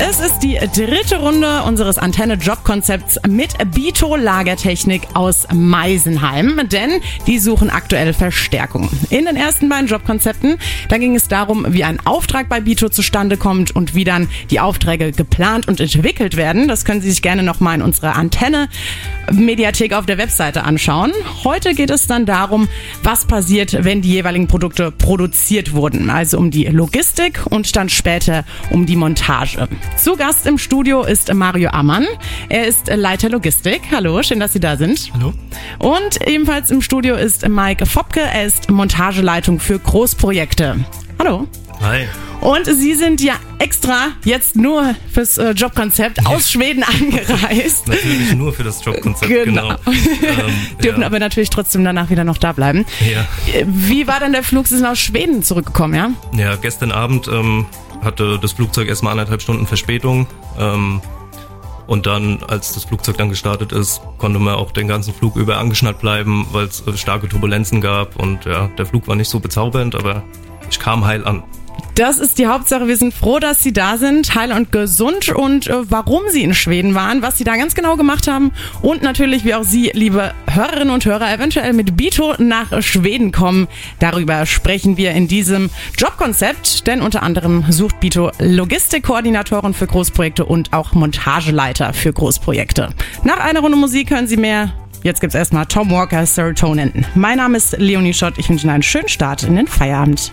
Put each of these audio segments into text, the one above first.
Es ist die dritte Runde unseres Antenne-Job-Konzepts mit Bito Lagertechnik aus Meisenheim, denn die suchen aktuell Verstärkung. In den ersten beiden Jobkonzepten, da ging es darum, wie ein Auftrag bei Bito zustande kommt und wie dann die Aufträge geplant und entwickelt werden. Das können Sie sich gerne nochmal in unserer Antenne-Mediathek auf der Webseite anschauen. Heute geht es dann darum, was passiert, wenn die jeweiligen Produkte produziert wurden. Also um die Logistik und dann später um die Montage. Zu Gast im Studio ist Mario Ammann. Er ist Leiter Logistik. Hallo, schön, dass Sie da sind. Hallo. Und ebenfalls im Studio ist Mike Fopke. Er ist Montageleitung für Großprojekte. Hallo. Hi. Und Sie sind ja extra jetzt nur fürs äh, Jobkonzept aus Schweden angereist. Natürlich nur für das Jobkonzept, Genau. genau. Ähm, Dürfen ja. aber natürlich trotzdem danach wieder noch da bleiben. Ja. Wie war denn der Flug? Sie sind aus Schweden zurückgekommen, ja? ja, gestern Abend ähm, hatte das Flugzeug erstmal anderthalb Stunden Verspätung. Ähm, und dann, als das Flugzeug dann gestartet ist, konnte man auch den ganzen Flug über angeschnallt bleiben, weil es äh, starke Turbulenzen gab. Und ja, der Flug war nicht so bezaubernd, aber ich kam heil an. Das ist die Hauptsache. Wir sind froh, dass Sie da sind, heil und gesund und äh, warum Sie in Schweden waren, was Sie da ganz genau gemacht haben und natürlich, wie auch Sie, liebe Hörerinnen und Hörer, eventuell mit Bito nach Schweden kommen. Darüber sprechen wir in diesem Jobkonzept, denn unter anderem sucht Bito Logistikkoordinatoren für Großprojekte und auch Montageleiter für Großprojekte. Nach einer Runde Musik hören Sie mehr. Jetzt gibt's erstmal Tom Walker, Serotonin. Mein Name ist Leonie Schott. Ich wünsche Ihnen einen schönen Start in den Feierabend.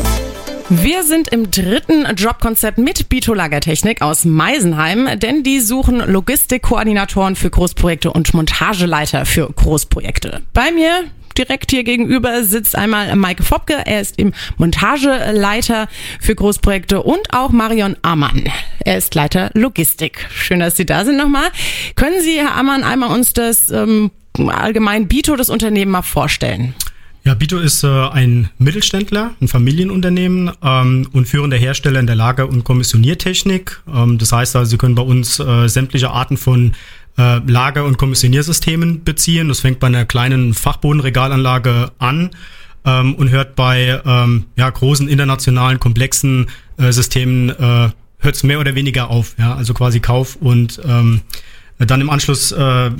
Wir sind im dritten Jobkonzept mit Bito Lagertechnik aus Meisenheim, denn die suchen Logistikkoordinatoren für Großprojekte und Montageleiter für Großprojekte. Bei mir direkt hier gegenüber sitzt einmal Maike Fopke, er ist im Montageleiter für Großprojekte und auch Marion Ammann. Er ist Leiter Logistik. Schön, dass Sie da sind nochmal. Können Sie, Herr Ammann, einmal uns das ähm, allgemein Bito, das Unternehmen, mal vorstellen? Ja, Bito ist äh, ein Mittelständler, ein Familienunternehmen ähm, und führender Hersteller in der Lager- und Kommissioniertechnik. Ähm, das heißt also, Sie können bei uns äh, sämtliche Arten von äh, Lager- und Kommissioniersystemen beziehen. Das fängt bei einer kleinen Fachbodenregalanlage an ähm, und hört bei ähm, ja, großen internationalen, komplexen äh, Systemen äh, hört es mehr oder weniger auf. Ja? Also quasi Kauf und ähm, dann im Anschluss äh,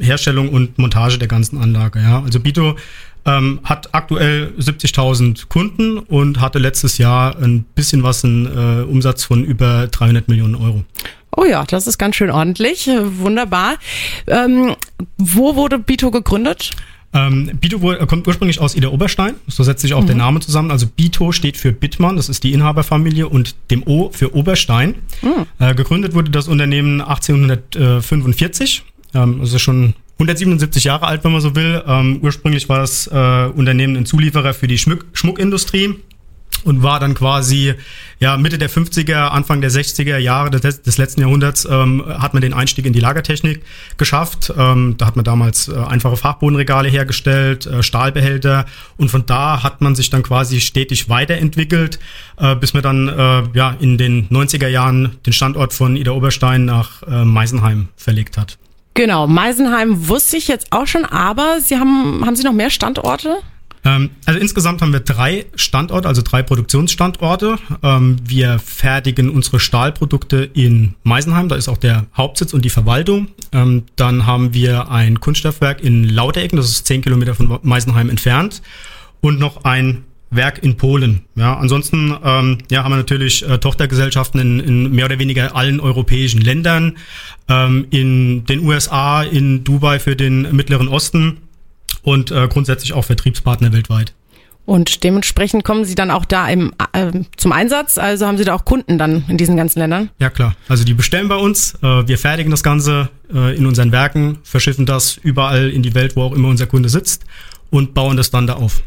Herstellung und Montage der ganzen Anlage. Ja? Also Bito ähm, hat aktuell 70.000 Kunden und hatte letztes Jahr ein bisschen was, einen äh, Umsatz von über 300 Millionen Euro. Oh ja, das ist ganz schön ordentlich. Äh, Wunderbar. Ähm, wo wurde Bito gegründet? Ähm, Bito wurde, kommt ursprünglich aus Ida Oberstein, so setzt sich auch der Name zusammen. Also Bito steht für Bittmann, das ist die Inhaberfamilie, und dem O für Oberstein. Äh, gegründet wurde das Unternehmen 1845, ähm, also schon 177 Jahre alt, wenn man so will. Ähm, ursprünglich war das äh, Unternehmen ein Zulieferer für die Schmuck Schmuckindustrie und war dann quasi ja Mitte der 50er, Anfang der 60er Jahre des, des letzten Jahrhunderts ähm, hat man den Einstieg in die Lagertechnik geschafft. Ähm, da hat man damals äh, einfache Fachbodenregale hergestellt, äh, Stahlbehälter und von da hat man sich dann quasi stetig weiterentwickelt, äh, bis man dann äh, ja in den 90er Jahren den Standort von Ida Oberstein nach äh, Meisenheim verlegt hat. Genau, Meisenheim wusste ich jetzt auch schon, aber Sie haben, haben Sie noch mehr Standorte? Ähm, also insgesamt haben wir drei Standorte, also drei Produktionsstandorte. Ähm, wir fertigen unsere Stahlprodukte in Meisenheim, da ist auch der Hauptsitz und die Verwaltung. Ähm, dann haben wir ein Kunststoffwerk in Lauterecken, das ist zehn Kilometer von Meisenheim entfernt. Und noch ein Werk in Polen. Ja, ansonsten ähm, ja, haben wir natürlich äh, Tochtergesellschaften in, in mehr oder weniger allen europäischen Ländern, ähm, in den USA, in Dubai für den Mittleren Osten und äh, grundsätzlich auch Vertriebspartner weltweit. Und dementsprechend kommen Sie dann auch da im, äh, zum Einsatz. Also haben Sie da auch Kunden dann in diesen ganzen Ländern? Ja klar, also die bestellen bei uns, äh, wir fertigen das Ganze äh, in unseren Werken, verschiffen das überall in die Welt, wo auch immer unser Kunde sitzt und bauen das dann da auf.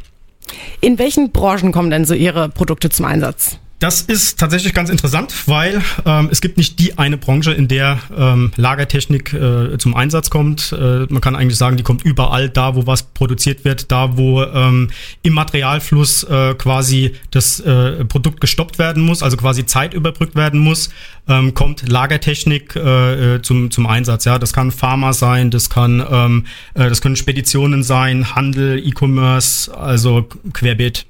In welchen Branchen kommen denn so Ihre Produkte zum Einsatz? Das ist tatsächlich ganz interessant, weil ähm, es gibt nicht die eine Branche, in der ähm, Lagertechnik äh, zum Einsatz kommt. Äh, man kann eigentlich sagen, die kommt überall da, wo was produziert wird, da wo ähm, im Materialfluss äh, quasi das äh, Produkt gestoppt werden muss, also quasi Zeit überbrückt werden muss, ähm, kommt Lagertechnik äh, äh zum, zum Einsatz. Ja, das kann Pharma sein, das kann ähm, äh, das können Speditionen sein, Handel, E-Commerce, also querbeet.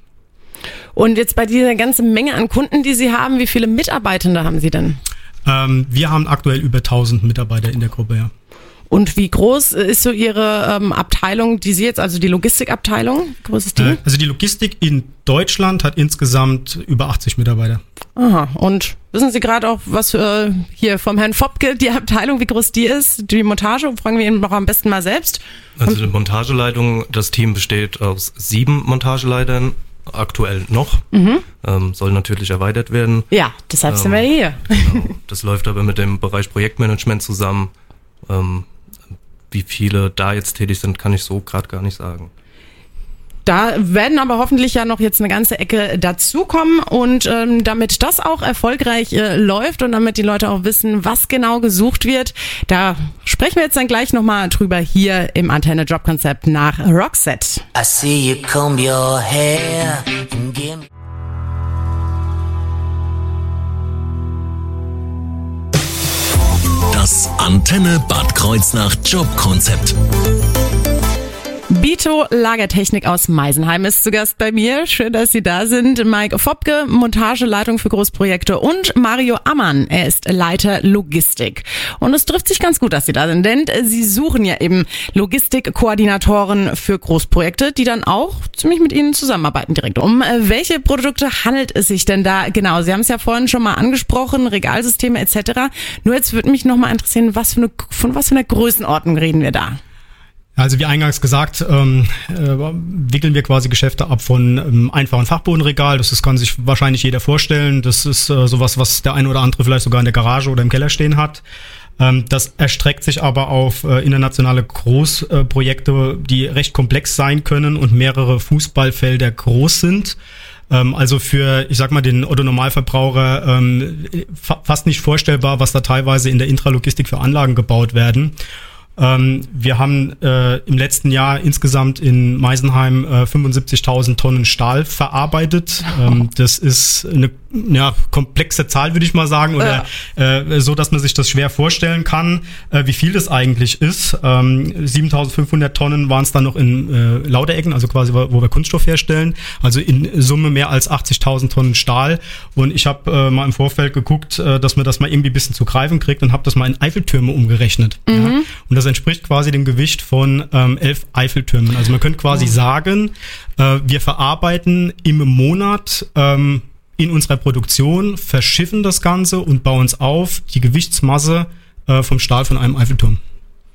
Und jetzt bei dieser ganzen Menge an Kunden, die Sie haben, wie viele Mitarbeitende haben Sie denn? Ähm, wir haben aktuell über 1000 Mitarbeiter in der Gruppe, ja. Und wie groß ist so Ihre ähm, Abteilung, die Sie jetzt, also die Logistikabteilung? Wie groß ist die? Äh, also die Logistik in Deutschland hat insgesamt über 80 Mitarbeiter. Aha. Und wissen Sie gerade auch, was äh, hier vom Herrn Fopke die Abteilung, wie groß die ist? Die Montage, fragen wir ihn noch am besten mal selbst. Also die Montageleitung, das Team besteht aus sieben Montageleitern aktuell noch. Mhm. Ähm, soll natürlich erweitert werden. Ja, deshalb ähm, sind wir ähm, hier. Genau. Das läuft aber mit dem Bereich Projektmanagement zusammen. Ähm, wie viele da jetzt tätig sind, kann ich so gerade gar nicht sagen. Da werden aber hoffentlich ja noch jetzt eine ganze Ecke dazukommen und ähm, damit das auch erfolgreich äh, läuft und damit die Leute auch wissen, was genau gesucht wird, da sprechen wir jetzt dann gleich nochmal drüber hier im Antenne Job Konzept nach Rockset. I see you comb your hair and give Das Antenne Bad Kreuznach Jobkonzept. Bito Lagertechnik aus Meisenheim ist zu Gast bei mir. Schön, dass Sie da sind. Mike Fopke, Montageleitung für Großprojekte und Mario Ammann. Er ist Leiter Logistik. Und es trifft sich ganz gut, dass Sie da sind, denn Sie suchen ja eben Logistikkoordinatoren für Großprojekte, die dann auch ziemlich mit Ihnen zusammenarbeiten direkt. Um äh, welche Produkte handelt es sich denn da genau? Sie haben es ja vorhin schon mal angesprochen, Regalsysteme etc. Nur jetzt würde mich noch mal interessieren, was für eine, von was für einer Größenordnung reden wir da? Also wie eingangs gesagt, ähm, äh, wickeln wir quasi Geschäfte ab von ähm, einfachen Fachbodenregal. Das, das kann sich wahrscheinlich jeder vorstellen. Das ist äh, sowas, was der eine oder andere vielleicht sogar in der Garage oder im Keller stehen hat. Ähm, das erstreckt sich aber auf äh, internationale Großprojekte, die recht komplex sein können und mehrere Fußballfelder groß sind ähm, also für, ich sag mal, den Otto-Normalverbraucher ähm, fa fast nicht vorstellbar, was da teilweise in der Intralogistik für Anlagen gebaut werden. Ähm, wir haben äh, im letzten Jahr insgesamt in Meisenheim äh, 75.000 Tonnen Stahl verarbeitet. Ähm, das ist eine ja, komplexe Zahl, würde ich mal sagen, oder äh, so, dass man sich das schwer vorstellen kann, äh, wie viel das eigentlich ist. Ähm, 7.500 Tonnen waren es dann noch in äh, Lauderecken, also quasi, wo wir Kunststoff herstellen. Also in Summe mehr als 80.000 Tonnen Stahl. Und ich habe äh, mal im Vorfeld geguckt, dass man das mal irgendwie ein bisschen zu greifen kriegt und habe das mal in Eiffeltürme umgerechnet. Mhm. Ja. Das entspricht quasi dem Gewicht von ähm, elf Eiffeltürmen. Also man könnte quasi oh. sagen, äh, wir verarbeiten im Monat ähm, in unserer Produktion, verschiffen das Ganze und bauen es auf, die Gewichtsmasse äh, vom Stahl von einem Eiffelturm.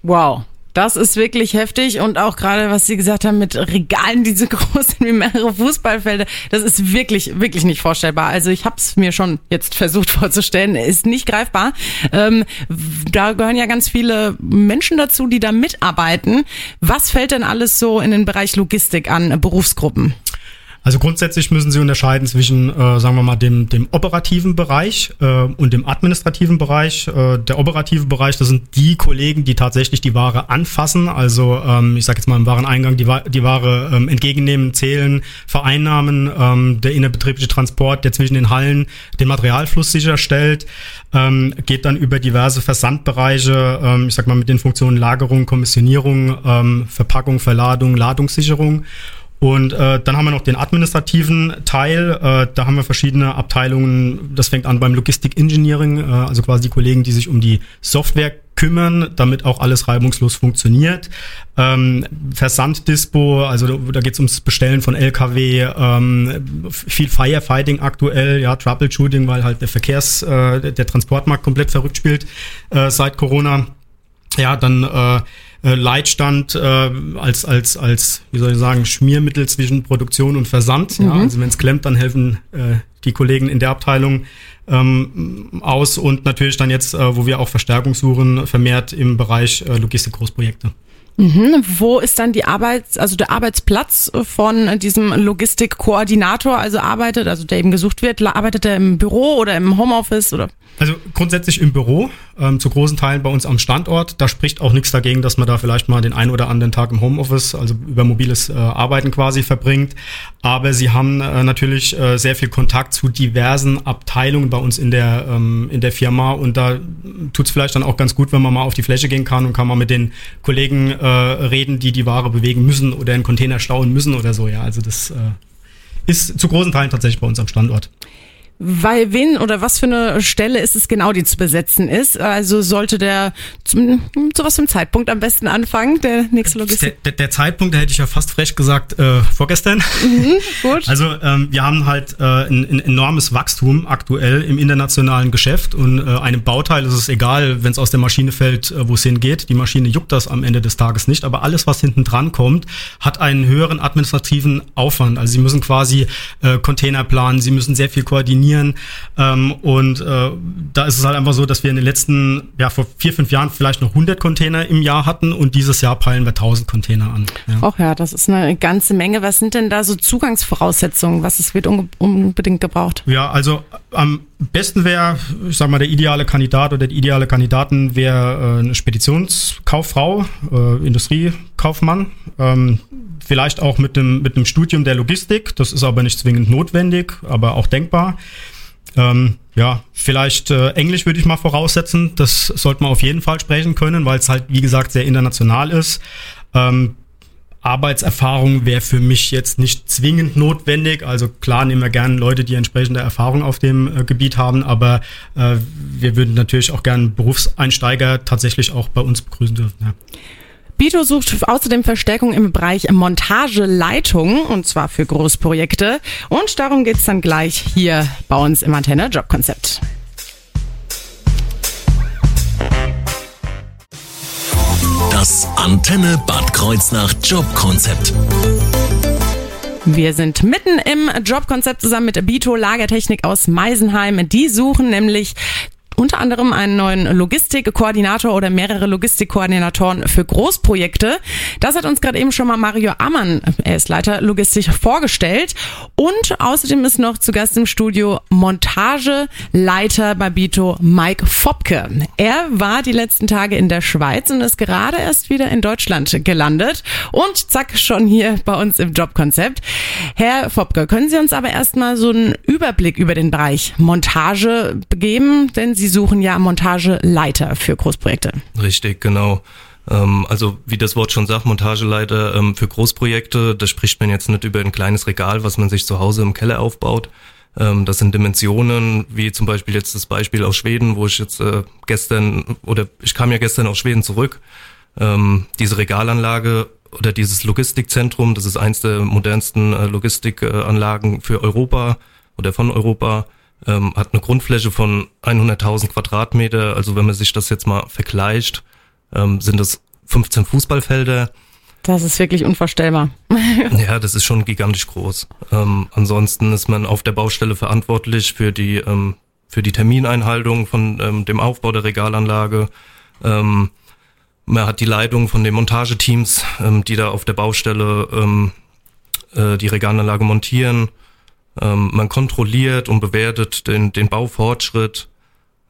Wow. Das ist wirklich heftig und auch gerade, was Sie gesagt haben mit Regalen, die so groß sind wie mehrere Fußballfelder, das ist wirklich, wirklich nicht vorstellbar. Also ich habe es mir schon jetzt versucht vorzustellen, ist nicht greifbar. Ähm, da gehören ja ganz viele Menschen dazu, die da mitarbeiten. Was fällt denn alles so in den Bereich Logistik an Berufsgruppen? Also grundsätzlich müssen Sie unterscheiden zwischen, äh, sagen wir mal, dem, dem operativen Bereich äh, und dem administrativen Bereich. Äh, der operative Bereich, das sind die Kollegen, die tatsächlich die Ware anfassen, also ähm, ich sage jetzt mal im Wareneingang die, die Ware ähm, entgegennehmen, zählen, vereinnahmen, ähm, der innerbetriebliche Transport, der zwischen den Hallen den Materialfluss sicherstellt, ähm, geht dann über diverse Versandbereiche, ähm, ich sag mal mit den Funktionen Lagerung, Kommissionierung, ähm, Verpackung, Verladung, Ladungssicherung. Und äh, dann haben wir noch den administrativen Teil. Äh, da haben wir verschiedene Abteilungen. Das fängt an beim Logistik Engineering, äh, also quasi die Kollegen, die sich um die Software kümmern, damit auch alles reibungslos funktioniert. Ähm, Versanddispo, also da, da geht es ums Bestellen von LKW, ähm, viel Firefighting aktuell, ja, Troubleshooting, weil halt der Verkehrs, äh, der Transportmarkt komplett verrückt spielt äh, seit Corona. Ja, dann äh, äh, Leitstand äh, als, als, als, wie soll ich sagen, Schmiermittel zwischen Produktion und Versand. Mhm. Ja, also wenn es klemmt, dann helfen äh, die Kollegen in der Abteilung ähm, aus und natürlich dann jetzt, äh, wo wir auch Verstärkung suchen, vermehrt im Bereich äh, Logistik-Großprojekte. Mhm. Wo ist dann die Arbeits-, also der Arbeitsplatz von diesem Logistikkoordinator, also arbeitet, also der eben gesucht wird, arbeitet er im Büro oder im Homeoffice oder? Also grundsätzlich im Büro, ähm, zu großen Teilen bei uns am Standort. Da spricht auch nichts dagegen, dass man da vielleicht mal den einen oder anderen Tag im Homeoffice, also über mobiles äh, Arbeiten quasi verbringt. Aber sie haben äh, natürlich äh, sehr viel Kontakt zu diversen Abteilungen bei uns in der, ähm, in der Firma und da tut es vielleicht dann auch ganz gut, wenn man mal auf die Fläche gehen kann und kann mal mit den Kollegen äh, reden, die die Ware bewegen müssen oder einen Container stauen müssen oder so. Ja, also das äh, ist zu großen Teilen tatsächlich bei uns am Standort. Weil wen oder was für eine Stelle ist es genau, die zu besetzen ist? Also sollte der zum, zu was für einem Zeitpunkt am besten anfangen, der nächste Logistik? Der, der, der Zeitpunkt, da hätte ich ja fast frech gesagt, äh, vorgestern. Mhm, gut. Also ähm, wir haben halt äh, ein, ein enormes Wachstum aktuell im internationalen Geschäft und äh, einem Bauteil ist es egal, wenn es aus der Maschine fällt, äh, wo es hingeht. Die Maschine juckt das am Ende des Tages nicht, aber alles, was hinten dran kommt, hat einen höheren administrativen Aufwand. Also sie müssen quasi äh, Container planen, sie müssen sehr viel koordinieren trainieren. Ähm, und äh, da ist es halt einfach so, dass wir in den letzten, ja, vor vier, fünf Jahren vielleicht noch 100 Container im Jahr hatten und dieses Jahr peilen wir 1000 Container an. Ja. Ach ja, das ist eine ganze Menge. Was sind denn da so Zugangsvoraussetzungen? Was es wird unbedingt gebraucht? Ja, also am besten wäre, ich sag mal, der ideale Kandidat oder die ideale Kandidatin wäre äh, eine Speditionskauffrau, äh, Industriekaufmann. Ähm, vielleicht auch mit einem, mit einem Studium der Logistik. Das ist aber nicht zwingend notwendig, aber auch denkbar. Ähm, ja, vielleicht äh, Englisch würde ich mal voraussetzen. Das sollte man auf jeden Fall sprechen können, weil es halt, wie gesagt, sehr international ist. Ähm, Arbeitserfahrung wäre für mich jetzt nicht zwingend notwendig. Also klar nehmen wir gerne Leute, die entsprechende Erfahrung auf dem äh, Gebiet haben, aber äh, wir würden natürlich auch gerne Berufseinsteiger tatsächlich auch bei uns begrüßen dürfen. Ja. Bito sucht außerdem Verstärkung im Bereich Montageleitung und zwar für Großprojekte. Und darum geht's dann gleich hier bei uns im Antenne Jobkonzept. Das Antenne Bad Kreuznach Jobkonzept. Wir sind mitten im Jobkonzept zusammen mit Bito Lagertechnik aus Meisenheim. Die suchen nämlich unter anderem einen neuen Logistikkoordinator oder mehrere Logistikkoordinatoren für Großprojekte. Das hat uns gerade eben schon mal Mario Ammann, er ist Leiter Logistik, vorgestellt. Und außerdem ist noch zu Gast im Studio Montageleiter bei Bito Mike Fopke. Er war die letzten Tage in der Schweiz und ist gerade erst wieder in Deutschland gelandet und zack, schon hier bei uns im Jobkonzept. Herr Fopke, können Sie uns aber erstmal so einen Überblick über den Bereich Montage geben? Denn Sie Sie suchen ja Montageleiter für Großprojekte. Richtig, genau. Ähm, also wie das Wort schon sagt, Montageleiter ähm, für Großprojekte, da spricht man jetzt nicht über ein kleines Regal, was man sich zu Hause im Keller aufbaut. Ähm, das sind Dimensionen, wie zum Beispiel jetzt das Beispiel aus Schweden, wo ich jetzt äh, gestern oder ich kam ja gestern aus Schweden zurück. Diese Regalanlage oder dieses Logistikzentrum, das ist eins der modernsten äh, Logistikanlagen für Europa oder von Europa ähm, hat eine Grundfläche von 100.000 Quadratmeter. Also wenn man sich das jetzt mal vergleicht, ähm, sind das 15 Fußballfelder. Das ist wirklich unvorstellbar. ja, das ist schon gigantisch groß. Ähm, ansonsten ist man auf der Baustelle verantwortlich für die ähm, für die Termineinhaltung von ähm, dem Aufbau der Regalanlage. Ähm, man hat die Leitung von den Montageteams, ähm, die da auf der Baustelle ähm, äh, die Regalanlage montieren. Ähm, man kontrolliert und bewertet den, den Baufortschritt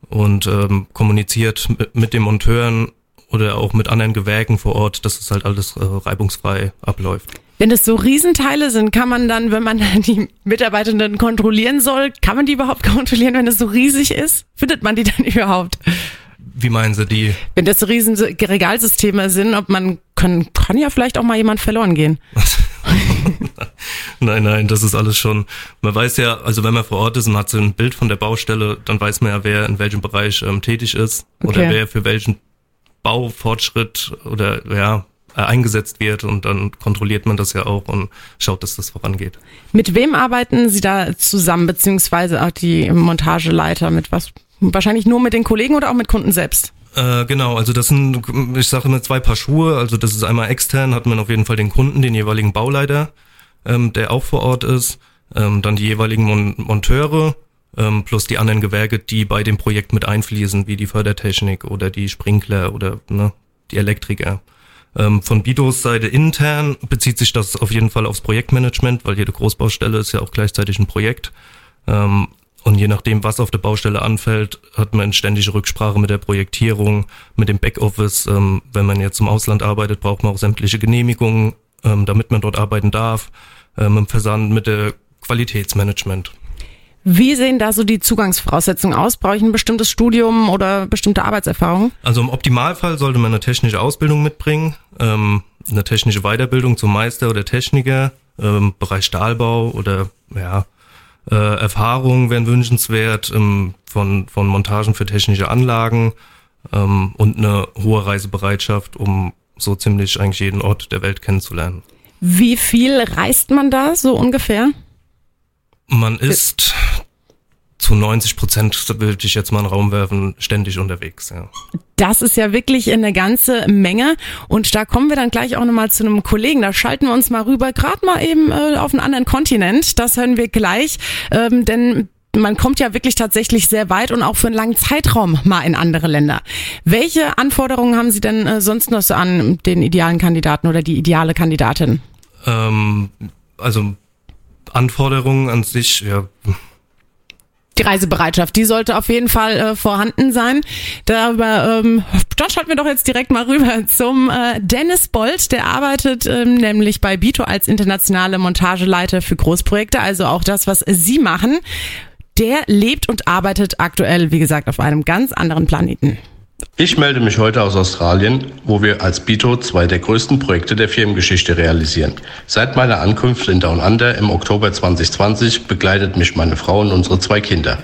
und ähm, kommuniziert mit, mit den Monteuren oder auch mit anderen Gewerken vor Ort, dass es halt alles äh, reibungsfrei abläuft. Wenn das so Riesenteile sind, kann man dann, wenn man die Mitarbeitenden kontrollieren soll, kann man die überhaupt kontrollieren, wenn es so riesig ist? Findet man die dann überhaupt? Wie meinen Sie die? Wenn das so riesen Regalsysteme sind, ob man kann, kann ja vielleicht auch mal jemand verloren gehen. nein, nein, das ist alles schon. Man weiß ja, also wenn man vor Ort ist und hat so ein Bild von der Baustelle, dann weiß man ja, wer in welchem Bereich ähm, tätig ist okay. oder wer für welchen Baufortschritt oder ja äh, eingesetzt wird und dann kontrolliert man das ja auch und schaut, dass das vorangeht. Mit wem arbeiten Sie da zusammen, beziehungsweise auch die Montageleiter? Mit was Wahrscheinlich nur mit den Kollegen oder auch mit Kunden selbst? Äh, genau, also das sind, ich sage immer zwei Paar Schuhe. Also das ist einmal extern, hat man auf jeden Fall den Kunden, den jeweiligen Bauleiter, ähm, der auch vor Ort ist, ähm, dann die jeweiligen Mon Monteure ähm, plus die anderen Gewerke, die bei dem Projekt mit einfließen, wie die Fördertechnik oder die Sprinkler oder ne, die Elektriker. Ähm, von Bidos Seite intern bezieht sich das auf jeden Fall aufs Projektmanagement, weil jede Großbaustelle ist ja auch gleichzeitig ein Projekt. Ähm, und je nachdem, was auf der Baustelle anfällt, hat man ständige Rücksprache mit der Projektierung, mit dem Backoffice. Ähm, wenn man jetzt im Ausland arbeitet, braucht man auch sämtliche Genehmigungen, ähm, damit man dort arbeiten darf. Ähm, Im Versand mit der Qualitätsmanagement. Wie sehen da so die Zugangsvoraussetzungen aus? Brauche ich ein bestimmtes Studium oder bestimmte Arbeitserfahrung? Also im Optimalfall sollte man eine technische Ausbildung mitbringen, ähm, eine technische Weiterbildung zum Meister oder Techniker, ähm, Bereich Stahlbau oder ja, äh, Erfahrungen wären wünschenswert ähm, von, von Montagen für technische Anlagen ähm, und eine hohe Reisebereitschaft, um so ziemlich eigentlich jeden Ort der Welt kennenzulernen. Wie viel reist man da so ungefähr? Man ist zu 90 Prozent, würde ich jetzt mal in den Raum werfen, ständig unterwegs. Ja. Das ist ja wirklich eine ganze Menge. Und da kommen wir dann gleich auch nochmal zu einem Kollegen. Da schalten wir uns mal rüber, gerade mal eben äh, auf einen anderen Kontinent. Das hören wir gleich. Ähm, denn man kommt ja wirklich tatsächlich sehr weit und auch für einen langen Zeitraum mal in andere Länder. Welche Anforderungen haben Sie denn äh, sonst noch so an den idealen Kandidaten oder die ideale Kandidatin? Ähm, also Anforderungen an sich, ja. Die Reisebereitschaft, die sollte auf jeden Fall äh, vorhanden sein. Darüber, ähm, dann schalten wir doch jetzt direkt mal rüber zum äh, Dennis Bolt. Der arbeitet ähm, nämlich bei Bito als internationale Montageleiter für Großprojekte, also auch das, was Sie machen. Der lebt und arbeitet aktuell, wie gesagt, auf einem ganz anderen Planeten. Ich melde mich heute aus Australien, wo wir als Bito zwei der größten Projekte der Firmengeschichte realisieren. Seit meiner Ankunft in Down Under im Oktober 2020 begleitet mich meine Frau und unsere zwei Kinder.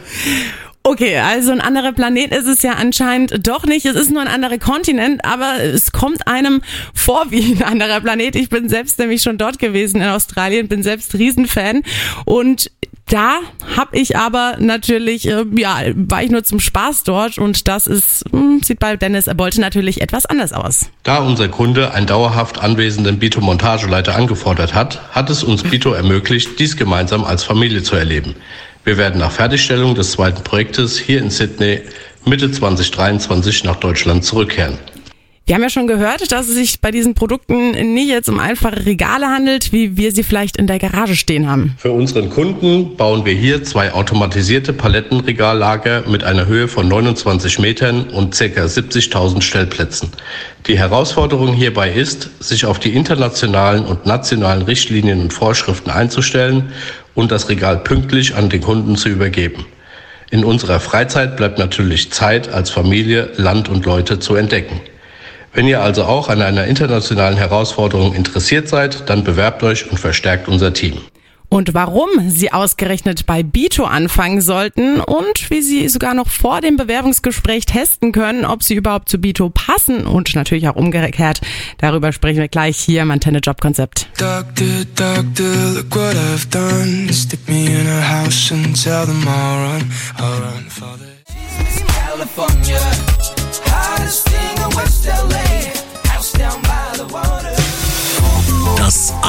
Okay, also ein anderer Planet ist es ja anscheinend doch nicht. Es ist nur ein anderer Kontinent, aber es kommt einem vor wie ein anderer Planet. Ich bin selbst nämlich schon dort gewesen in Australien, bin selbst Riesenfan und da habe ich aber natürlich, äh, ja, war ich nur zum Spaß dort und das ist, mh, hm, sieht bei Dennis Bolte natürlich etwas anders aus. Da unser Kunde einen dauerhaft anwesenden Bito-Montageleiter angefordert hat, hat es uns Bito ermöglicht, dies gemeinsam als Familie zu erleben. Wir werden nach Fertigstellung des zweiten Projektes hier in Sydney Mitte 2023 nach Deutschland zurückkehren. Wir haben ja schon gehört, dass es sich bei diesen Produkten nicht jetzt um einfache Regale handelt, wie wir sie vielleicht in der Garage stehen haben. Für unseren Kunden bauen wir hier zwei automatisierte Palettenregallager mit einer Höhe von 29 Metern und ca. 70.000 Stellplätzen. Die Herausforderung hierbei ist, sich auf die internationalen und nationalen Richtlinien und Vorschriften einzustellen und das Regal pünktlich an den Kunden zu übergeben. In unserer Freizeit bleibt natürlich Zeit, als Familie Land und Leute zu entdecken. Wenn ihr also auch an einer internationalen Herausforderung interessiert seid, dann bewerbt euch und verstärkt unser Team. Und warum Sie ausgerechnet bei Bito anfangen sollten und wie Sie sogar noch vor dem Bewerbungsgespräch testen können, ob Sie überhaupt zu Bito passen und natürlich auch umgekehrt. Darüber sprechen wir gleich hier im Antenne Job Konzept. Doctor, doctor,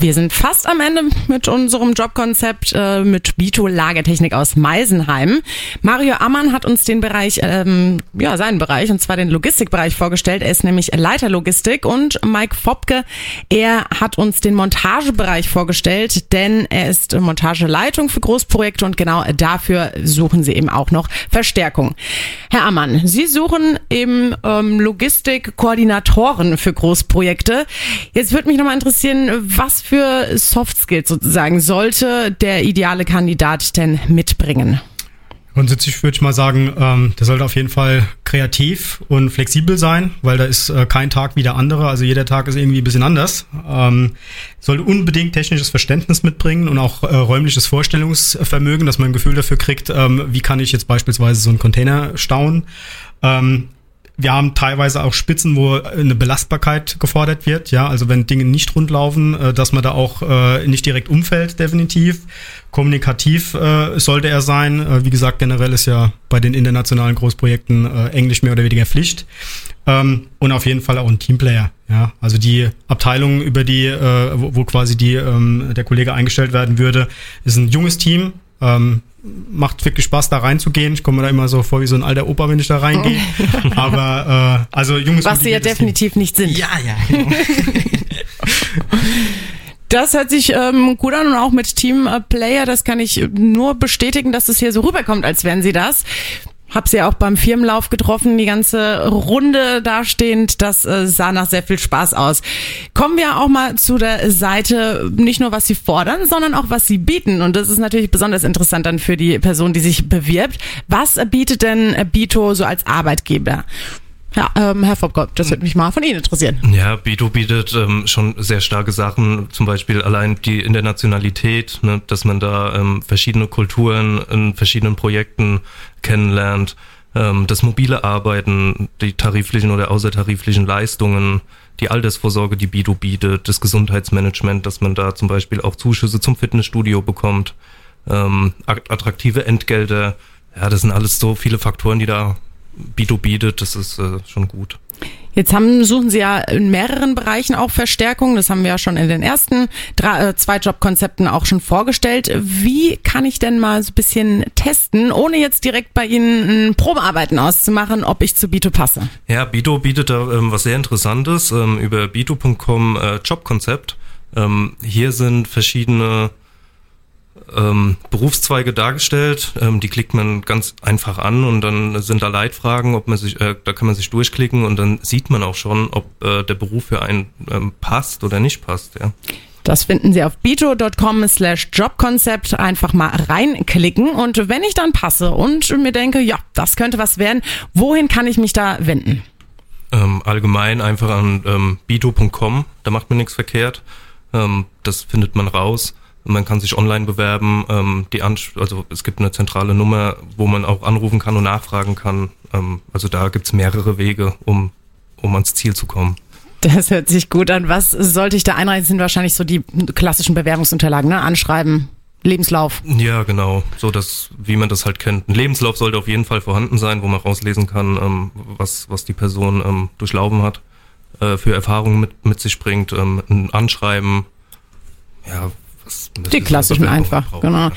Wir sind fast am Ende mit unserem Jobkonzept äh, mit Bito Lagertechnik aus Meisenheim. Mario Ammann hat uns den Bereich, ähm, ja, seinen Bereich, und zwar den Logistikbereich vorgestellt. Er ist nämlich Leiter Logistik und Mike Fopke, er hat uns den Montagebereich vorgestellt, denn er ist Montageleitung für Großprojekte und genau dafür suchen sie eben auch noch Verstärkung. Herr Ammann, Sie suchen eben ähm, Logistikkoordinatoren für Großprojekte. Jetzt würde mich nochmal interessieren, was für Soft Skills sozusagen sollte der ideale Kandidat denn mitbringen? Grundsätzlich würde ich mal sagen, ähm, der sollte auf jeden Fall kreativ und flexibel sein, weil da ist äh, kein Tag wie der andere. Also jeder Tag ist irgendwie ein bisschen anders. Ähm, sollte unbedingt technisches Verständnis mitbringen und auch äh, räumliches Vorstellungsvermögen, dass man ein Gefühl dafür kriegt, ähm, wie kann ich jetzt beispielsweise so einen Container stauen. Ähm, wir haben teilweise auch Spitzen, wo eine Belastbarkeit gefordert wird. Ja, also wenn Dinge nicht rund laufen, äh, dass man da auch äh, nicht direkt umfällt, definitiv. Kommunikativ äh, sollte er sein. Wie gesagt, generell ist ja bei den internationalen Großprojekten Englisch mehr oder weniger Pflicht. Ähm, und auf jeden Fall auch ein Teamplayer. Ja, also die Abteilung, über die, wo quasi die, ähm, der Kollege eingestellt werden würde, ist ein junges Team. Macht wirklich Spaß, da reinzugehen. Ich komme mir da immer so vor wie so ein alter Opa, wenn ich da reingehe. Aber äh, also junges Was sie ja definitiv Team. nicht sind. Ja, ja, genau. Das hört sich ähm, gut an und auch mit Teamplayer, das kann ich nur bestätigen, dass es hier so rüberkommt, als wären sie das. Hab sie auch beim Firmenlauf getroffen, die ganze Runde dastehend. Das äh, sah nach sehr viel Spaß aus. Kommen wir auch mal zu der Seite, nicht nur was sie fordern, sondern auch was sie bieten. Und das ist natürlich besonders interessant dann für die Person, die sich bewirbt. Was bietet denn Bito so als Arbeitgeber? Ja, ähm, Herr Fobkop, das würde mich mal von Ihnen interessieren. Ja, Bito bietet ähm, schon sehr starke Sachen, zum Beispiel allein die Internationalität, ne, dass man da ähm, verschiedene Kulturen in verschiedenen Projekten kennenlernt, ähm, das mobile Arbeiten, die tariflichen oder außertariflichen Leistungen, die Altersvorsorge, die Bito bietet, das Gesundheitsmanagement, dass man da zum Beispiel auch Zuschüsse zum Fitnessstudio bekommt, ähm, attraktive Entgelte. Ja, das sind alles so viele Faktoren, die da Bito bietet, das ist äh, schon gut. Jetzt haben, suchen Sie ja in mehreren Bereichen auch Verstärkung. Das haben wir ja schon in den ersten drei, äh, zwei Jobkonzepten auch schon vorgestellt. Wie kann ich denn mal so ein bisschen testen, ohne jetzt direkt bei Ihnen ein Probearbeiten auszumachen, ob ich zu Bito passe? Ja, Bito bietet da ähm, was sehr Interessantes ähm, über bito.com äh, Jobkonzept. Ähm, hier sind verschiedene ähm, Berufszweige dargestellt. Ähm, die klickt man ganz einfach an und dann sind da Leitfragen, ob man sich, äh, da kann man sich durchklicken und dann sieht man auch schon, ob äh, der Beruf für einen ähm, passt oder nicht passt. Ja. Das finden Sie auf bito.com slash Jobkonzept. Einfach mal reinklicken. Und wenn ich dann passe und mir denke, ja, das könnte was werden, wohin kann ich mich da wenden? Ähm, allgemein einfach an ähm, bito.com. Da macht man nichts verkehrt. Ähm, das findet man raus. Man kann sich online bewerben. Ähm, die also es gibt eine zentrale Nummer, wo man auch anrufen kann und nachfragen kann. Ähm, also da gibt's mehrere Wege, um, um ans Ziel zu kommen. Das hört sich gut an. Was sollte ich da einreichen? Sind wahrscheinlich so die klassischen Bewerbungsunterlagen, ne? Anschreiben, Lebenslauf. Ja, genau. So das, wie man das halt kennt. Ein Lebenslauf sollte auf jeden Fall vorhanden sein, wo man rauslesen kann, ähm, was, was die Person ähm, durchlaufen hat, äh, für Erfahrungen mit, mit sich bringt. Ähm, ein Anschreiben, ja, die klassischen einfach, genau.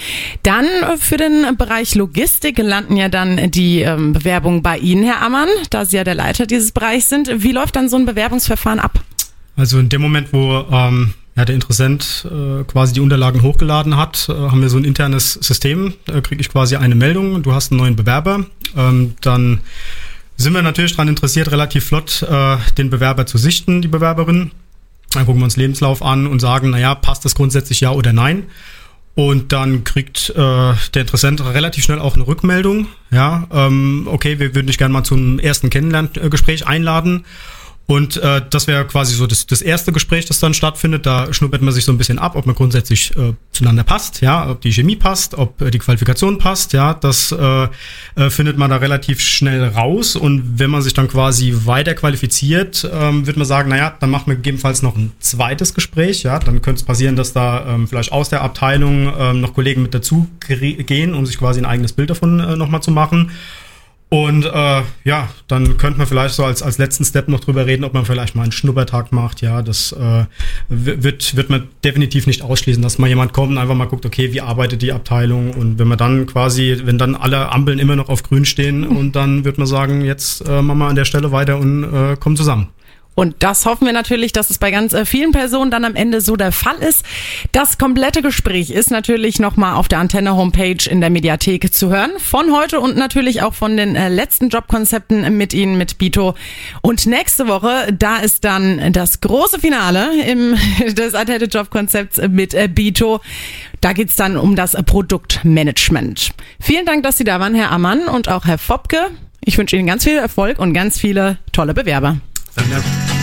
Dann äh, für den Bereich Logistik landen ja dann die ähm, Bewerbungen bei Ihnen, Herr Ammann, da Sie ja der Leiter dieses Bereichs sind. Wie läuft dann so ein Bewerbungsverfahren ab? Also in dem Moment, wo ähm, ja, der Interessent äh, quasi die Unterlagen hochgeladen hat, äh, haben wir so ein internes System. Da kriege ich quasi eine Meldung, du hast einen neuen Bewerber. Ähm, dann sind wir natürlich daran interessiert, relativ flott äh, den Bewerber zu sichten, die Bewerberin. Dann gucken wir uns Lebenslauf an und sagen, naja, passt das grundsätzlich ja oder nein? Und dann kriegt äh, der Interessent relativ schnell auch eine Rückmeldung. Ja, ähm, okay, wir würden dich gerne mal zum ersten Kennenlerngespräch einladen. Und äh, das wäre quasi so das, das erste Gespräch, das dann stattfindet. Da schnuppert man sich so ein bisschen ab, ob man grundsätzlich äh, zueinander passt, ja, ob die Chemie passt, ob äh, die Qualifikation passt, ja, das äh, äh, findet man da relativ schnell raus. Und wenn man sich dann quasi weiter qualifiziert, ähm, wird man sagen, naja, dann machen wir gegebenenfalls noch ein zweites Gespräch, ja, dann könnte es passieren, dass da ähm, vielleicht aus der Abteilung ähm, noch Kollegen mit dazu gehen, um sich quasi ein eigenes Bild davon äh, nochmal zu machen. Und äh, ja, dann könnte man vielleicht so als, als letzten Step noch drüber reden, ob man vielleicht mal einen Schnuppertag macht. Ja, das äh, wird, wird man definitiv nicht ausschließen, dass mal jemand kommt und einfach mal guckt, okay, wie arbeitet die Abteilung? Und wenn man dann quasi, wenn dann alle Ampeln immer noch auf grün stehen und dann wird man sagen, jetzt äh, machen wir an der Stelle weiter und äh, kommen zusammen. Und das hoffen wir natürlich, dass es bei ganz äh, vielen Personen dann am Ende so der Fall ist. Das komplette Gespräch ist natürlich nochmal auf der Antenne-Homepage in der Mediathek zu hören. Von heute und natürlich auch von den äh, letzten Jobkonzepten mit Ihnen, mit Bito. Und nächste Woche, da ist dann das große Finale im, des Antenne Jobkonzepts mit äh, Bito. Da geht's dann um das Produktmanagement. Vielen Dank, dass Sie da waren, Herr Ammann und auch Herr Fopke. Ich wünsche Ihnen ganz viel Erfolg und ganz viele tolle Bewerber. I know.